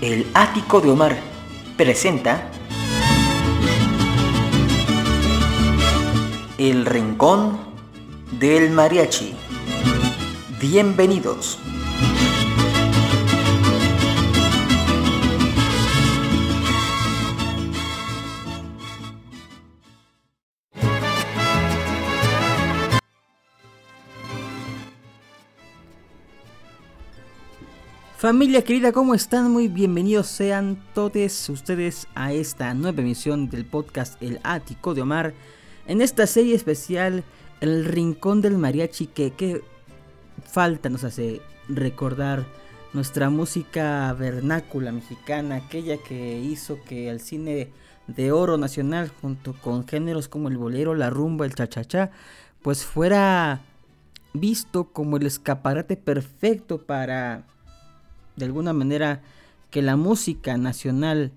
El Ático de Omar presenta El Rincón del Mariachi. Bienvenidos. Familia querida, ¿cómo están? Muy bienvenidos sean todos ustedes a esta nueva emisión del podcast El Ático de Omar. En esta serie especial, El Rincón del Mariachi, que qué falta nos hace recordar nuestra música vernácula mexicana, aquella que hizo que el cine de oro nacional, junto con géneros como el bolero, la rumba, el cha-cha-cha, pues fuera visto como el escaparate perfecto para de alguna manera que la música nacional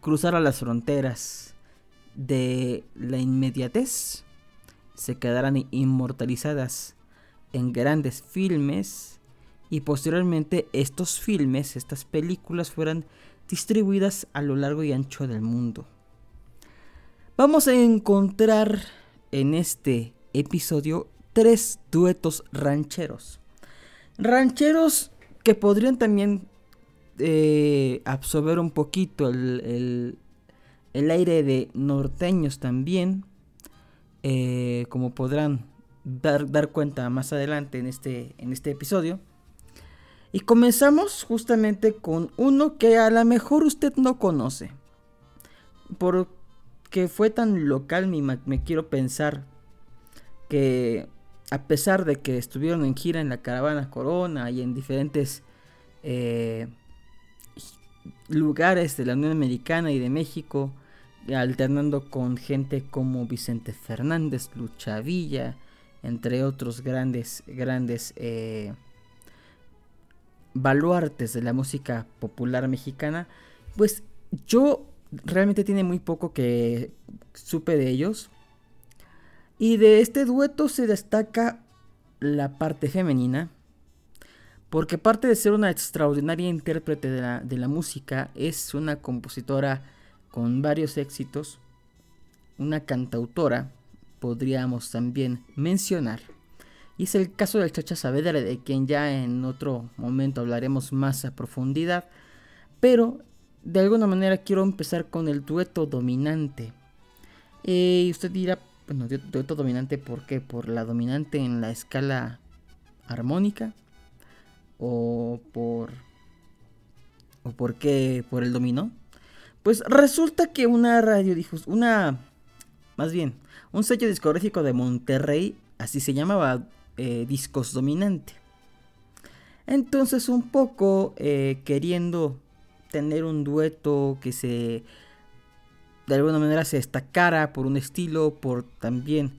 cruzara las fronteras de la inmediatez, se quedaran inmortalizadas en grandes filmes y posteriormente estos filmes, estas películas fueran distribuidas a lo largo y ancho del mundo. Vamos a encontrar en este episodio tres duetos rancheros. Rancheros que podrían también eh, absorber un poquito el, aire de norteños también, eh, como podrán dar, dar, cuenta más adelante en este, en este episodio. Y comenzamos justamente con uno que a lo mejor usted no conoce. Porque fue tan local, me quiero pensar que a pesar de que estuvieron en gira en la caravana Corona y en diferentes eh, lugares de la Unión Americana y de México, alternando con gente como Vicente Fernández, Lucha Villa, entre otros grandes, grandes eh, baluartes de la música popular mexicana, pues yo realmente tiene muy poco que supe de ellos. Y de este dueto se destaca la parte femenina, porque aparte de ser una extraordinaria intérprete de la, de la música, es una compositora con varios éxitos, una cantautora, podríamos también mencionar. Y es el caso del Chacha Saavedra, de quien ya en otro momento hablaremos más a profundidad. Pero de alguna manera quiero empezar con el dueto dominante. Y usted dirá, bueno, dueto dominante, ¿por qué? Por la dominante en la escala armónica o por o por qué por el dominó. Pues resulta que una radio una más bien, un sello discográfico de Monterrey, así se llamaba, eh, Discos Dominante. Entonces un poco eh, queriendo tener un dueto que se de alguna manera se destacara por un estilo, por también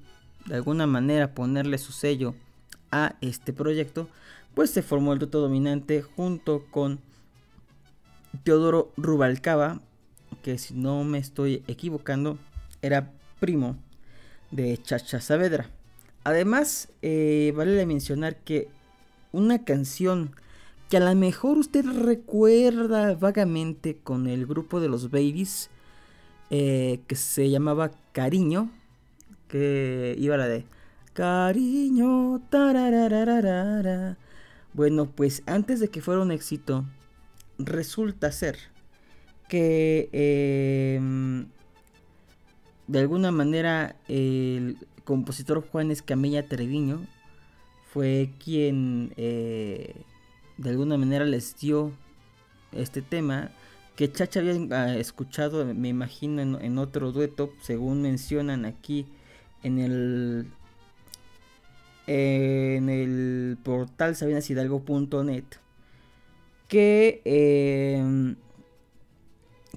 de alguna manera ponerle su sello a este proyecto, pues se formó el dueto dominante junto con Teodoro Rubalcaba, que si no me estoy equivocando, era primo de Chacha Saavedra. Además, eh, vale mencionar que una canción que a lo mejor usted recuerda vagamente con el grupo de los Babies, eh, que se llamaba Cariño, que iba la de Cariño. Bueno, pues antes de que fuera un éxito, resulta ser que em, de alguna manera el compositor Juan Escamilla Treviño fue quien eh, de alguna manera les dio este tema que Chacha había ah, escuchado, me imagino, en, otro dueto, según mencionan aquí en el en el portal sabinasidalgo.net que em,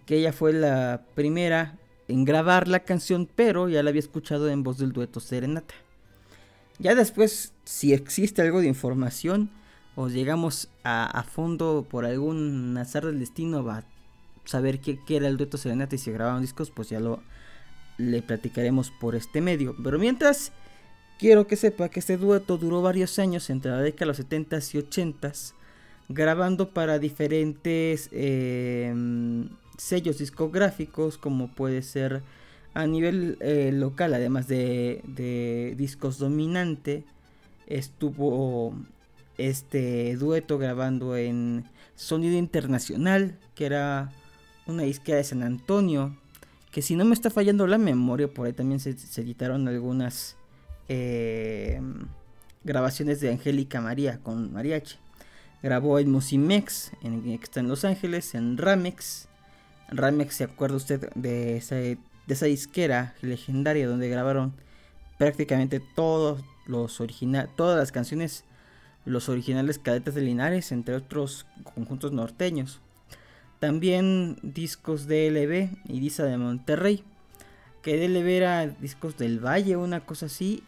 que ella fue la primera en grabar la canción, pero ya la había escuchado en voz del dueto Serenata. Ya después, si existe algo de información o llegamos a, a fondo por algún azar del destino, va saber qué, era el dueto Serenata y si grababan discos, pues ya lo le platicaremos por este medio. Pero mientras, quiero que sepa que este dueto duró varios años entre la década de los 70s y 80s, grabando para diferentes em, sellos discográficos como puede ser a nivel eh, local, además de, de, discos dominante, estuvo este dueto grabando en Sonido Internacional, que era una disquera de San Antonio, que si no me está fallando la memoria, por ahí también se, editaron algunas em, grabaciones de Angélica María con mariachi. Grabó en Musimex, en, que está en Los Ángeles, en Ramex. Ramex, ¿se acuerda usted de esa, de esa disquera legendaria donde grabaron prácticamente todos los todas las canciones, los originales cadetes de Linares, entre otros conjuntos norteños. También discos de LB y Disa de Monterrey. Que DLB era discos del Valle, una cosa así.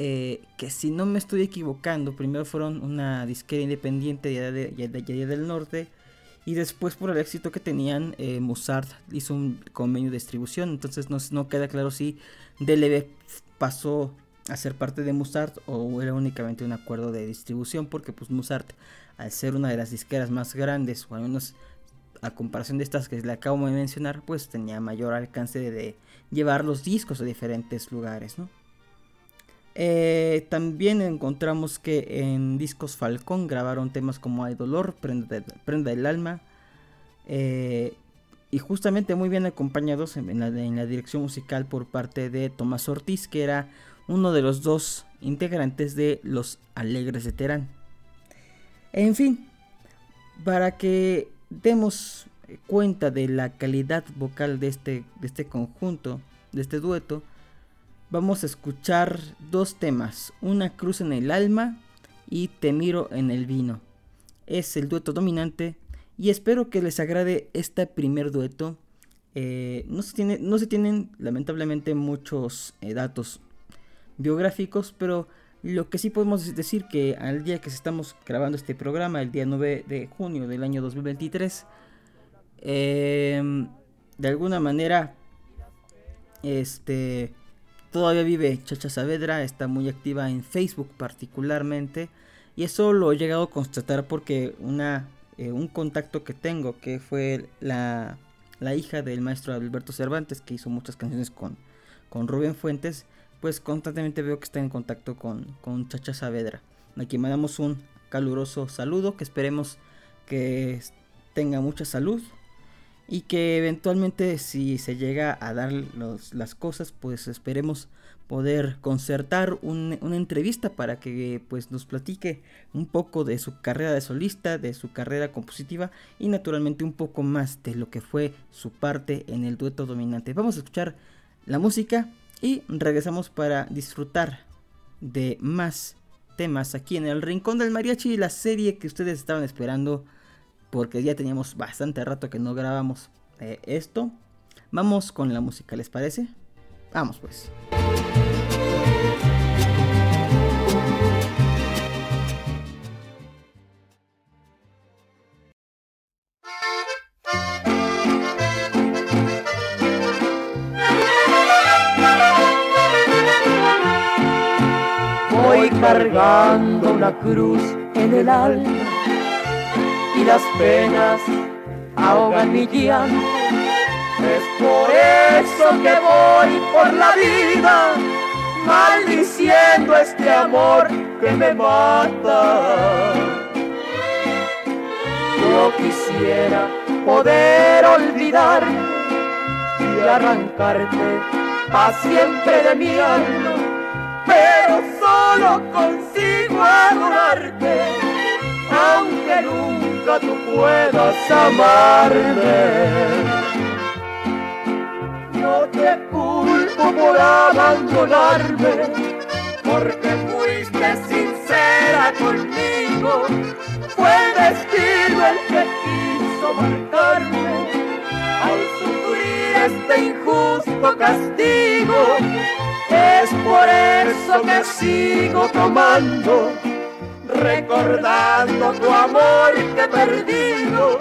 Eh, que si no me estoy equivocando, primero fueron una disquera independiente de allá, del norte. Y después por el éxito que tenían, eh, Mozart hizo un convenio de distribución. Entonces no, no queda claro si DLB pasó a ser parte de Mozart o era únicamente un acuerdo de distribución. Porque pues Mozart, al ser una de las disqueras más grandes, o al menos a comparación de estas que le acabo de mencionar, pues tenía mayor alcance de, llevar los discos a diferentes lugares, eh, también encontramos que en Discos Falcón grabaron temas como Hay Dolor, Prenda, del Alma, eh, y justamente muy bien acompañados en la, en la, dirección musical por parte de Tomás Ortiz, que era uno de los dos integrantes de Los Alegres de Terán. En fin, para que demos cuenta de la calidad vocal de este, de este conjunto, de este dueto, vamos a escuchar dos temas, Una cruz en el alma y Te miro en el vino. Es el dueto dominante y espero que les agrade este primer dueto. Eh, no, se no, se tienen lamentablemente muchos eh, datos biográficos, pero lo que sí podemos decir que al día que estamos grabando este programa, el día 9 de junio del año 2023, em, de alguna manera, este, todavía vive Chacha Saavedra, está muy activa en Facebook particularmente, y eso lo he llegado a constatar porque una, eh, un contacto que tengo, que fue la, la hija del maestro Alberto Cervantes, que hizo muchas canciones con, con Rubén Fuentes, pues constantemente veo que está en contacto con, con Chacha Saavedra, a quien mandamos un caluroso saludo, que esperemos que tenga mucha salud y que eventualmente si se llega a dar las cosas, pues esperemos poder concertar una entrevista para que pues nos platique un poco de su carrera de solista, de su carrera compositiva y naturalmente un poco más de lo que fue su parte en el dueto dominante. Vamos a escuchar la música y regresamos para disfrutar de más temas aquí en el Rincón del Mariachi, la serie que ustedes estaban esperando, porque ya teníamos bastante rato que no grabamos eh, esto. Vamos con la música, ¿les parece? Vamos pues. Una cruz en el alma y las penas ahogan mi llanto. Es por eso que voy por la vida maldiciendo este amor que me mata. Yo quisiera poder olvidar y arrancarte a siempre de mi alma, pero solo consigo adorarte, aunque nunca tú puedas amarme. No te culpo por abandonarme, porque fuiste sincera conmigo. Fue destino el que quiso marcarme al sufrir este injusto castigo es por eso que sigo tomando, recordando tu amor que he perdido,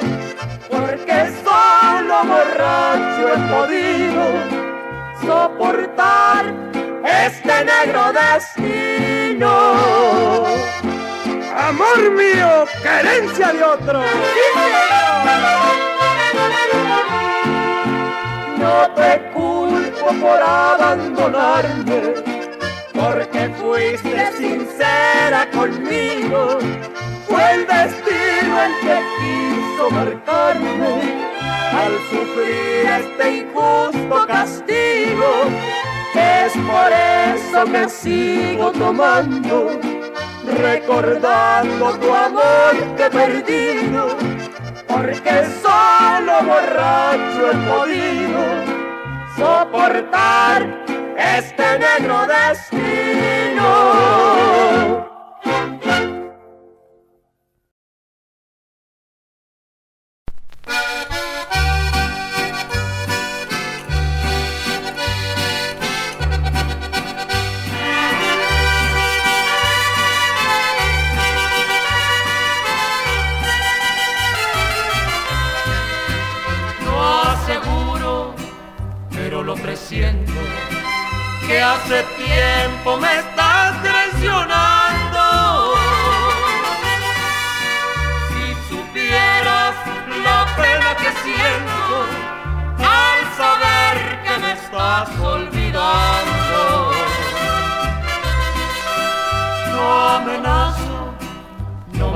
porque solo borracho he podido soportar este negro destino. amor mío, querencia de otro. No te por abandonarme, porque fuiste sincera conmigo. Fue el destino el que quiso marcarme al sufrir este injusto castigo. Es por eso que sigo tomando recordando tu amor que perdido, porque solo borracho he podido soportar este negro destino.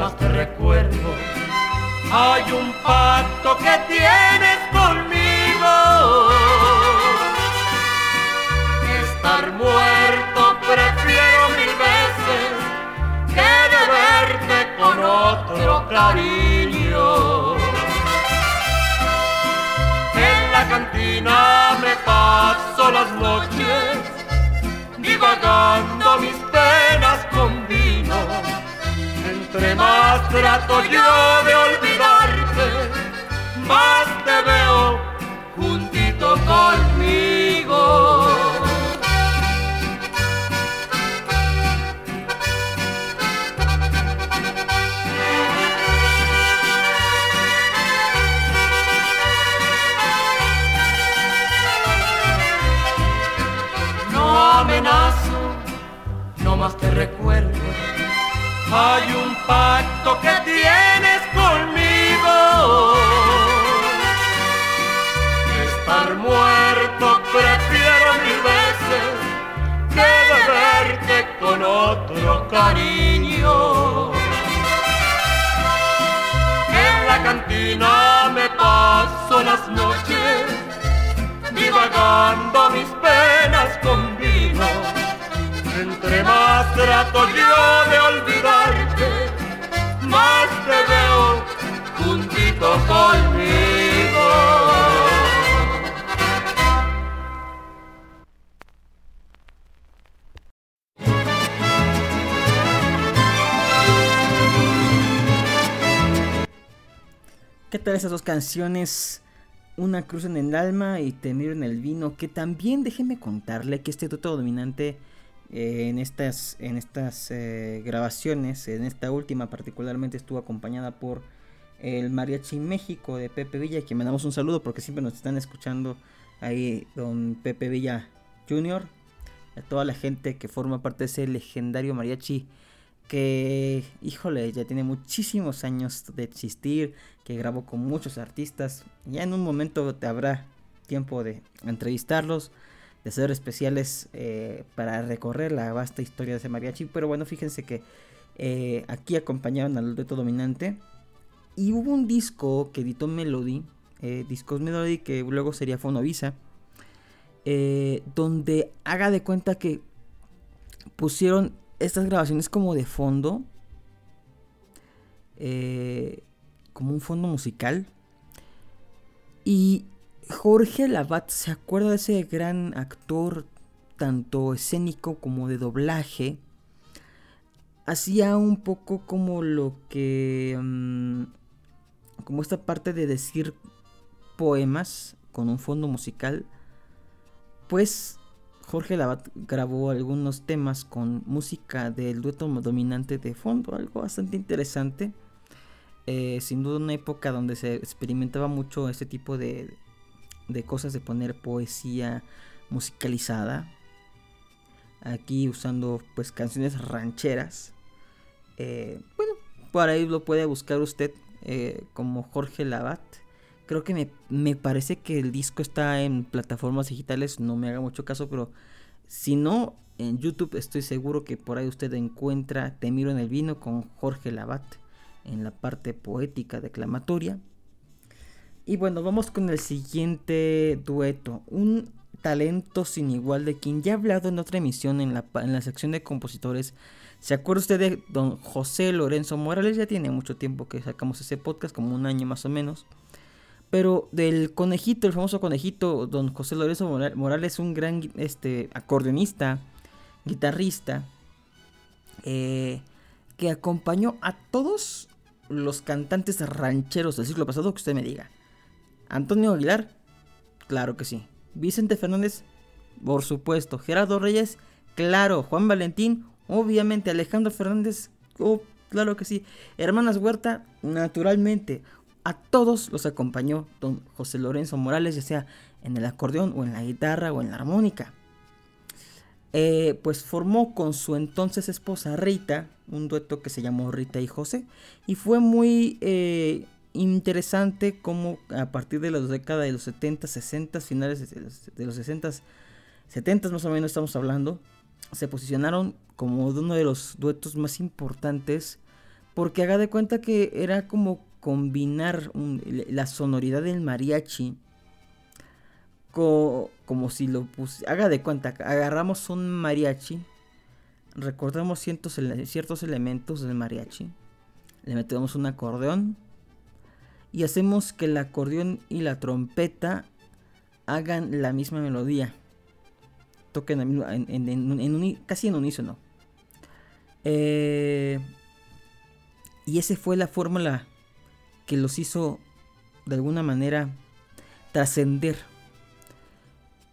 Más te recuerdo. Hay un pacto que tienes conmigo estar muerto prefiero mil veces que de verte con otro cariño. En la cantina me paso las noches divagando mis penas con. Entre más trato yo de olvidarte, más te veo juntito conmigo. no más te recuerdo. Hay pacto que tienes conmigo. Estar muerto prefiero mil veces que de verte con otro cariño. En la cantina me paso las noches divagando mis penas con vino. Entre más trato yo de olvidarte, te veo juntito conmigo. ¿Qué tal esas dos canciones? Una cruz en el alma y te en el vino. Que también déjeme contarle que este dueto dominante eh, en estas, en estas eh, grabaciones, en esta última particularmente, estuvo acompañada por el Mariachi México de Pepe Villa, que me damos un saludo porque siempre nos están escuchando ahí, don Pepe Villa Jr., a toda la gente que forma parte de ese legendario mariachi que, híjole, ya tiene muchísimos años de existir, que grabó con muchos artistas. Ya en un momento te habrá tiempo de entrevistarlos, de hacer especiales eh, para recorrer la vasta historia de ese mariachi. Pero bueno, fíjense que eh, aquí acompañaron al dueto dominante. Y hubo un disco que editó Melody, eh, Discos Melody, que luego sería Fonovisa, donde haga de cuenta que pusieron estas grabaciones como de fondo. Como un fondo musical. Y Jorge Labat se acuerda de ese gran actor, tanto escénico como de doblaje. Hacía un poco como lo que... Mm, como esta parte de decir poemas con un fondo musical. Pues Jorge Labat grabó algunos temas con música del dueto dominante de fondo, algo bastante interesante. Eh, sin duda una época donde se experimentaba mucho este tipo de, de cosas de poner poesía musicalizada. Aquí usando pues canciones rancheras. Eh, bueno, Por ahí lo puede buscar usted eh, como Jorge Labat. Creo que me, me, parece que el disco está en plataformas digitales, no me haga mucho caso, pero si no, en YouTube estoy seguro que por ahí usted encuentra Te miro en el vino con Jorge Labat en la parte poética declamatoria. Y bueno, vamos con el siguiente dueto. Un talento sin igual de quien ya he hablado en otra emisión en la, en la sección de compositores. ¿Se acuerda usted de don José Lorenzo Morales? Ya tiene mucho tiempo que sacamos ese podcast, como un año más o menos. Pero del conejito, el famoso conejito, don José Lorenzo Morales, un gran este, acordeonista, guitarrista, eh, que acompañó a todos los cantantes rancheros del siglo pasado que usted me diga. Antonio Aguilar, claro que sí. Vicente Fernández, por supuesto. Gerardo Reyes, claro. Juan Valentín, obviamente. Alejandro Fernández, oh, claro que sí. Hermanas Huerta, naturalmente. A todos los acompañó don José Lorenzo Morales, ya sea en el acordeón o en la guitarra o en la armónica. Eh, pues formó con su entonces esposa Rita un dueto que se llamó Rita y José y fue muy eh, interesante como a partir de la década de los 70, 60, finales de los, 60, 70 más o menos estamos hablando, se posicionaron como uno de los duetos más importantes porque haga de cuenta que era como combinar la sonoridad del mariachi como si lo puse, haga de cuenta, agarramos un mariachi, recordamos ciertos, ciertos elementos del mariachi, le metemos un acordeón, y hacemos que el acordeón y la trompeta hagan la misma melodía. Toquen en, casi en unísono. Eh, y esa fue la fórmula que los hizo de alguna manera trascender.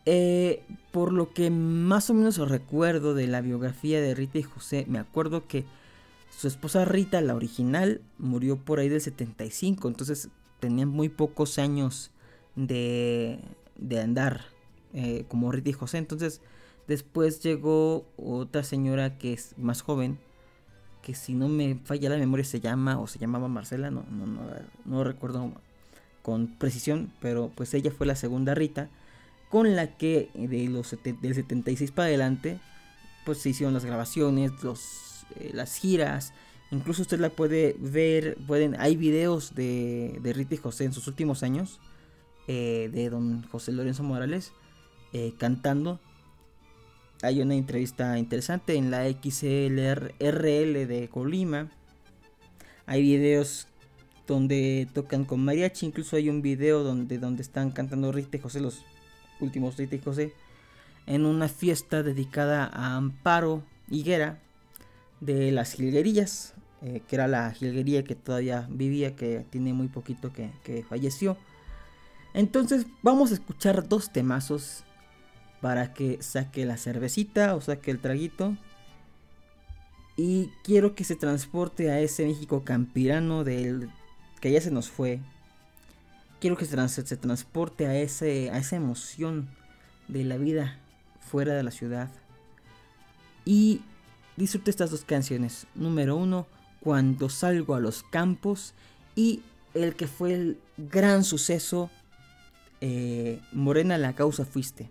Eh, por lo que más o menos recuerdo de la biografía de Rita y José, me acuerdo que su esposa Rita, la original, murió por ahí del 75, entonces tenían muy pocos años de, de andar eh, como Rita y José. Entonces después llegó otra señora que es más joven, que si no me falla la memoria se llama o se llamaba Marcela, no, no, no, no recuerdo con precisión, pero pues ella fue la segunda Rita, con la que de los del 76 para adelante, pues se hicieron las grabaciones, los eh, las giras. Incluso usted la puede ver, pueden, hay videos de, de Rita y José en sus últimos años, eh, de don José Lorenzo Morales, eh, cantando. Hay una entrevista interesante en la XLRL de Colima. Hay videos donde tocan con mariachi, incluso hay un video donde, donde están cantando Rita y José, los últimos Rita y José, en una fiesta dedicada a Amparo Higuera, de las jilguerillas, eh, que era la jilguería que todavía vivía, que tiene muy poquito que, que falleció. Entonces vamos a escuchar dos temazos para que saque la cervecita o saque el traguito. Y quiero que se transporte a ese México campirano del que ya se nos fue. Quiero que se, se transporte a, ese, a esa emoción de la vida fuera de la ciudad. Y Disfrute estas dos canciones. Número uno, Cuando salgo a los campos. Y el que fue el gran suceso, eh, Morena la causa fuiste.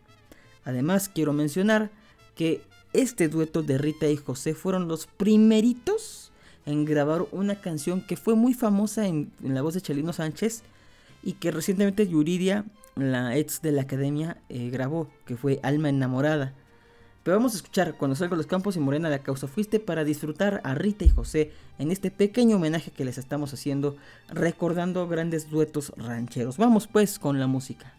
Además, quiero mencionar que este dueto de Rita y José fueron los primeritos en grabar una canción que fue muy famosa en, la voz de Chelino Sánchez y que recientemente Yuridia, la ex de la academia, eh, grabó, que fue Alma Enamorada. Pero vamos a escuchar Cuando salgo a los campos y Morena la causa fuiste para disfrutar a Rita y José en este pequeño homenaje que les estamos haciendo recordando grandes duetos rancheros. Vamos pues con la música.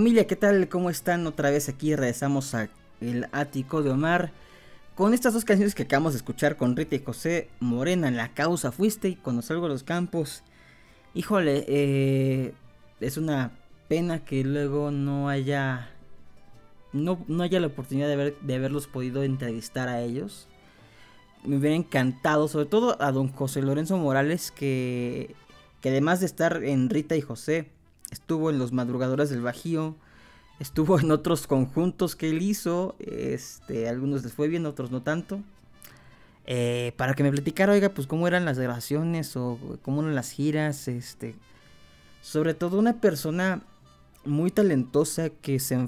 Familia, ¿qué tal? ¿Cómo están? Otra vez aquí regresamos a el ático de Omar. Con estas dos canciones que acabamos de escuchar con Rita y José Morena en la causa fuiste y cuando salgo a los campos. Híjole, eh, es una pena que luego no haya no, no haya la oportunidad de, haber, de haberlos podido entrevistar a ellos. Me hubiera encantado, sobre todo a don José Lorenzo Morales, que, que además de estar en Rita y José, estuvo en Los Madrugadores del Bajío, estuvo en otros conjuntos que él hizo, este, algunos les fue bien, otros no tanto. Eh, para que me platicara, oiga, pues cómo eran las grabaciones o cómo eran las giras, este, sobre todo una persona muy talentosa que se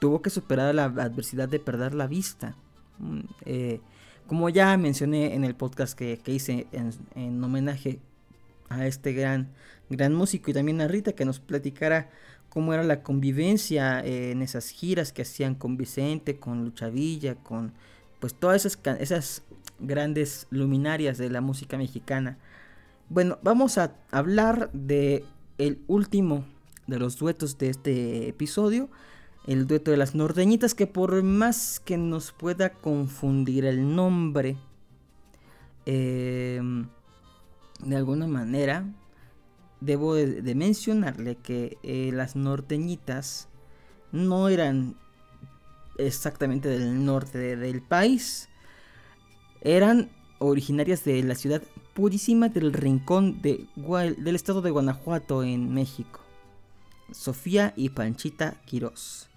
tuvo que superar la adversidad de perder la vista. Mm, eh, como ya mencioné en el podcast que, hice en, homenaje a este gran, gran músico y también a Rita que nos platicara cómo era la convivencia eh, en esas giras que hacían con Vicente, con Luchavilla, con pues todas esas, esas grandes luminarias de la música mexicana. Bueno, vamos a hablar de el último de los duetos de este episodio, el dueto de las norteñitas, que por más que nos pueda confundir el nombre, em, de alguna manera, debo de, mencionarle que eh, las norteñitas no eran exactamente del norte del país, eran originarias de la ciudad purísima del rincón de, del estado de Guanajuato en México. Sofía y Panchita Quirós.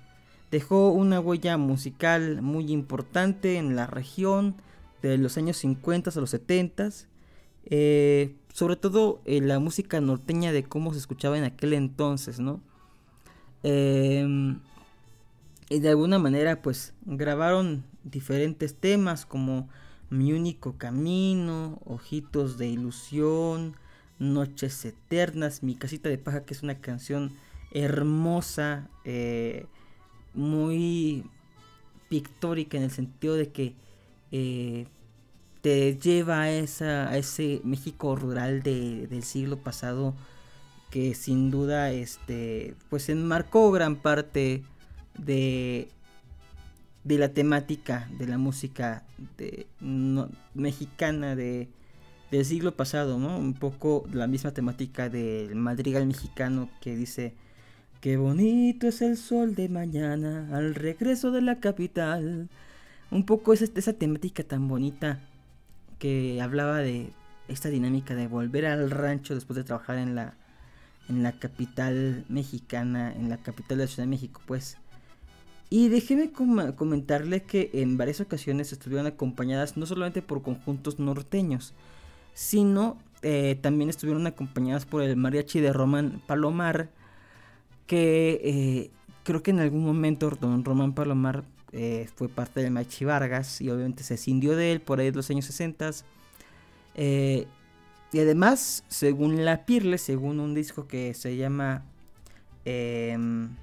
Dejó una huella musical muy importante en la región de los años 50 a los 70. Eh, sobre todo en la música norteña de cómo se escuchaba en aquel entonces, ¿no? Em, y de alguna manera pues grabaron diferentes temas como Mi único camino, Ojitos de ilusión, Noches eternas, Mi casita de paja que es una canción hermosa, eh, muy pictórica en el sentido de que eh, te lleva a, esa, a ese México rural del siglo pasado que sin duda este pues enmarcó gran parte de de la temática de la música de, mexicana de del siglo pasado, ¿no? Un poco la misma temática del madrigal mexicano que dice Qué bonito es el sol de mañana al regreso de la capital. Un poco es esa temática tan bonita que hablaba de esta dinámica de volver al rancho después de trabajar en la en la capital mexicana, en la capital de la Ciudad de México, pues. Y déjeme comentarle que en varias ocasiones estuvieron acompañadas no solamente por conjuntos norteños, sino eh, también estuvieron acompañadas por el mariachi de Román Palomar, que eh, creo que en algún momento don Román Palomar eh, fue parte de Machi Vargas y obviamente se escindió de él por ahí de los años 60. Eh, y además, según La Pirle, según un disco que se llama em,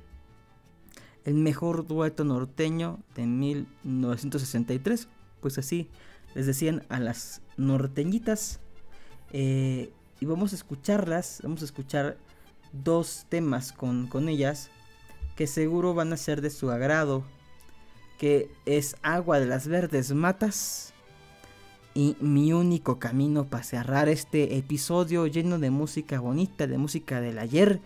El mejor dueto norteño de 1963, pues así les decían a las norteñitas. y vamos a escucharlas, vamos a escuchar dos temas con, ellas que seguro van a ser de su agrado, que es Agua de las Verdes Matas. Y Mi único camino para cerrar este episodio lleno de música bonita, de música del ayer,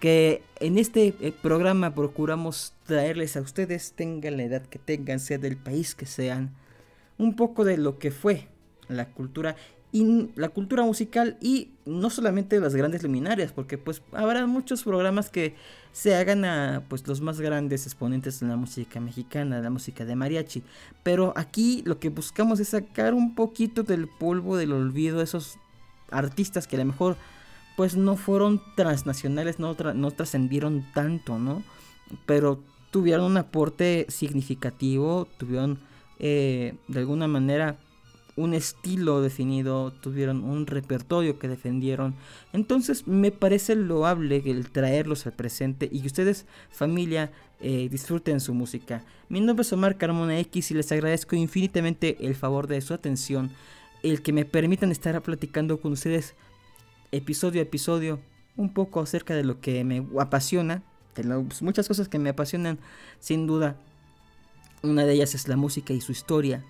que en este eh, programa procuramos traerles a ustedes, tengan la edad que tengan, sea del país que sean, un poco de lo que fue la cultura y la cultura musical y no solamente las grandes luminarias, porque pues habrá muchos programas que se hagan a pues los más grandes exponentes de la música mexicana, la música de mariachi, pero aquí lo que buscamos es sacar un poquito del polvo del olvido esos artistas que a lo mejor pues no fueron transnacionales, no, no trascendieron tanto, ¿no? Pero tuvieron un aporte significativo, tuvieron eh, de alguna manera un estilo definido, tuvieron un repertorio que defendieron. Entonces me parece loable el traerlos al presente y que ustedes, familia, eh, disfruten su música. Mi nombre es Omar Carmona X y les agradezco infinitamente el favor de su atención, el que me permitan estar platicando con ustedes episodio a episodio un poco acerca de lo que me apasiona, de pues, muchas cosas que me apasionan sin duda. Una de ellas es la música y su historia,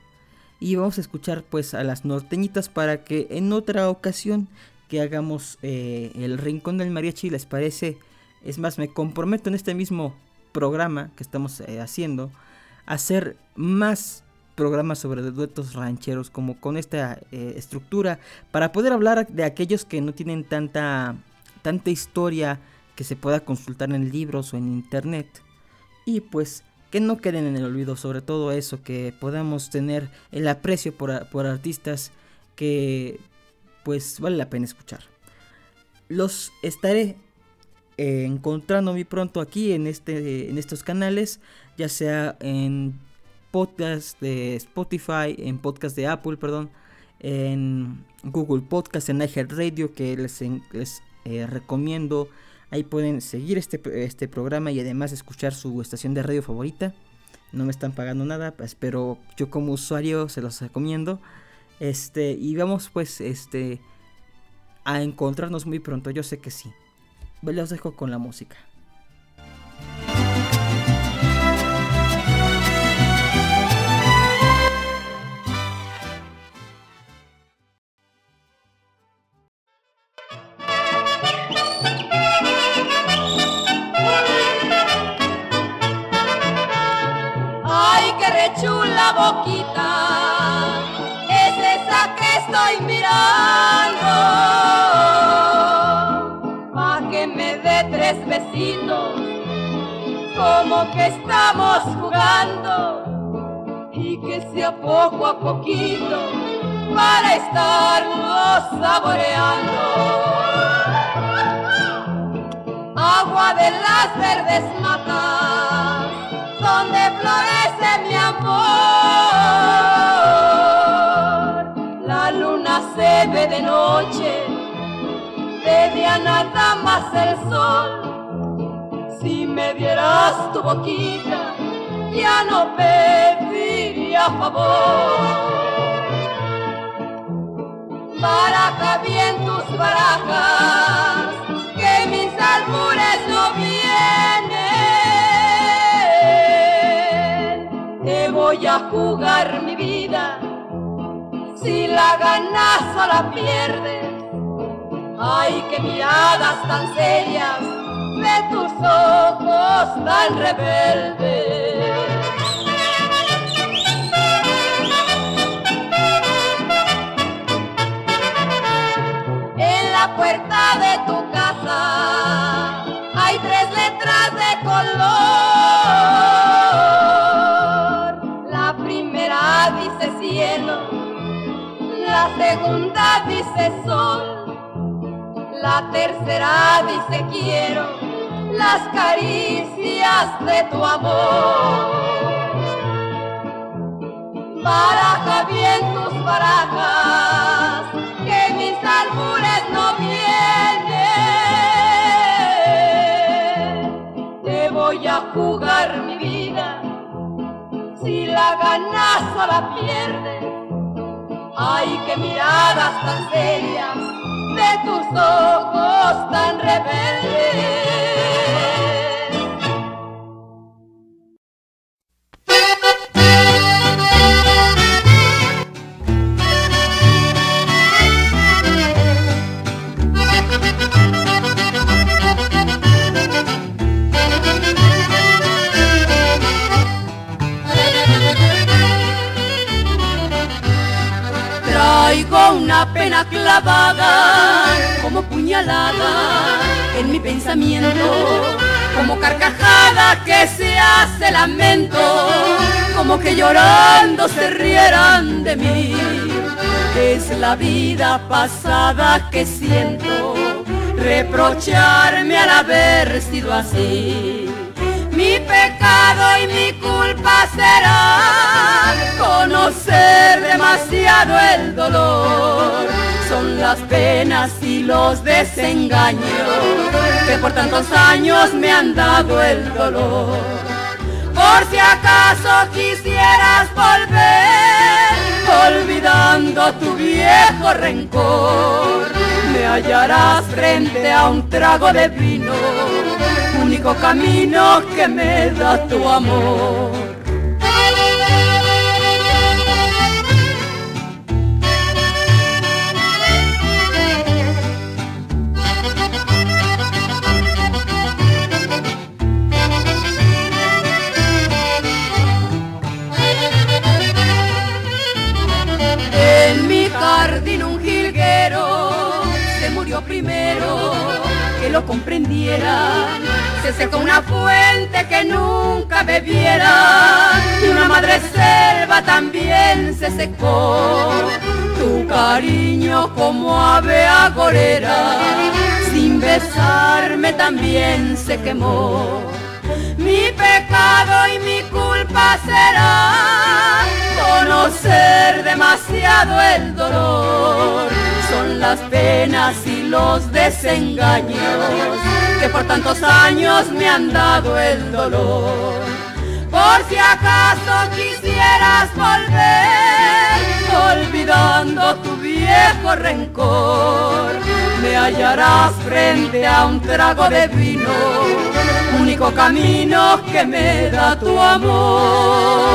y vamos a escuchar pues a las norteñitas para que en otra ocasión que hagamos eh, el rincón del mariachi les parece es más me comprometo en este mismo programa que estamos eh, haciendo hacer más programas sobre duetos rancheros como con esta eh, estructura para poder hablar de aquellos que no tienen tanta tanta historia que se pueda consultar en libros o en internet. Y pues que no queden en el olvido, sobre todo eso, que podamos tener el aprecio por, artistas que pues vale la pena escuchar. Los estaré eh, encontrando muy pronto aquí en, este, en estos canales, ya sea en podcast de Spotify, en podcast de Apple, perdón, en Google Podcast, en Radio que les, les eh, recomiendo. Ahí pueden seguir este, este programa y además escuchar su estación de radio favorita. No me están pagando nada, pues, pero yo como usuario se los recomiendo. Este, y vamos pues este a encontrarnos muy pronto, yo sé que sí. Los dejo con la música. Como que estamos jugando. Y que sea poco a poquito. Para estarnos saboreando. Agua de las verdes matas, donde florece mi amor. Luna se ve de noche, de día nada más el sol si me dieras tu boquita, ya no pediría favor. Baraja bien tus barajas, que mis albures no vienen. Te voy a jugar mi vida, si la ganas o la pierdes. Ay, qué miradas tan serias de tus ojos tan rebeldes. En la puerta de tu dice sol, la tercera dice quiero las caricias de tu amor. Baraja bien tus barajas, que mis albures no vienen. Te voy a jugar mi vida, si la ganas o la pierdes. Ay, qué miradas tan serias de tus ojos tan lamento, como que llorando se rieran de mí. Es la vida pasada que siento, reprocharme al haber sido así. Mi pecado y mi culpa será conocer demasiado el dolor. Son las penas y los desengaños que por tantos años me han dado el dolor. Por si acaso quisieras volver, olvidando tu viejo rencor, me hallarás frente a un trago de vino único camino que me da tu amor. Se murió primero que lo comprendiera se secó una fuente que nunca bebiera y una madre selva también se secó. Tu cariño como ave agorera, sin besarme también se quemó. Mi pecado y mi culpa será conocer demasiado el dolor. Son las penas y los desengaños que por tantos años me han dado el dolor. Por si acaso quisieras volver, olvidando tu viejo rencor, me hallarás frente a un trago de vino, único camino que me da tu amor.